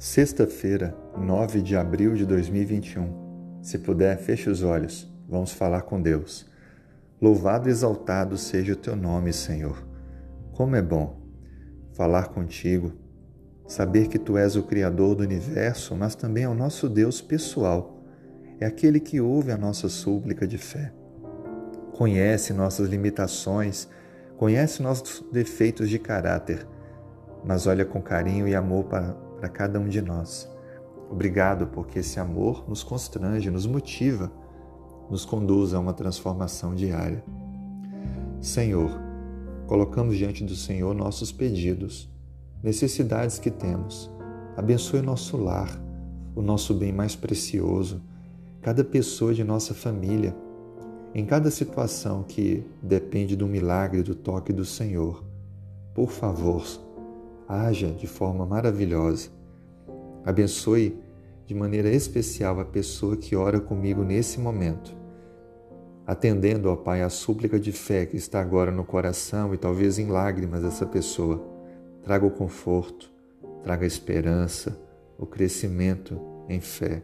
Sexta-feira, 9 de abril de 2021. Se puder, feche os olhos. Vamos falar com Deus. Louvado e exaltado seja o teu nome, Senhor. Como é bom falar contigo, saber que tu és o Criador do universo, mas também é o nosso Deus pessoal. É aquele que ouve a nossa súplica de fé. Conhece nossas limitações, conhece nossos defeitos de caráter, mas olha com carinho e amor para para cada um de nós. Obrigado porque esse amor nos constrange, nos motiva, nos conduz a uma transformação diária. Senhor, colocamos diante do Senhor nossos pedidos, necessidades que temos. Abençoe nosso lar, o nosso bem mais precioso, cada pessoa de nossa família, em cada situação que depende do milagre do toque do Senhor. Por favor, haja de forma maravilhosa. Abençoe de maneira especial a pessoa que ora comigo nesse momento. Atendendo, ó Pai, a súplica de fé que está agora no coração e talvez em lágrimas dessa pessoa. Traga o conforto, traga a esperança, o crescimento em fé,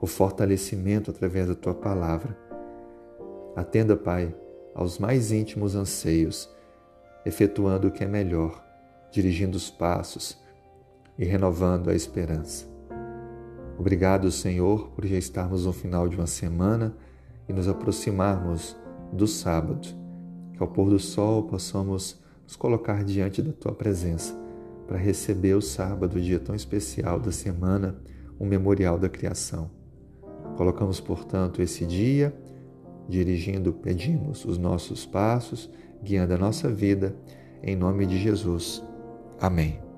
o fortalecimento através da tua palavra. Atenda, Pai, aos mais íntimos anseios, efetuando o que é melhor dirigindo os passos e renovando a esperança. Obrigado, Senhor, por já estarmos no final de uma semana e nos aproximarmos do sábado, que ao pôr do sol possamos nos colocar diante da Tua presença para receber o sábado, o dia tão especial da semana, um memorial da criação. Colocamos, portanto, esse dia, dirigindo, pedimos os nossos passos, guiando a nossa vida, em nome de Jesus. Amém.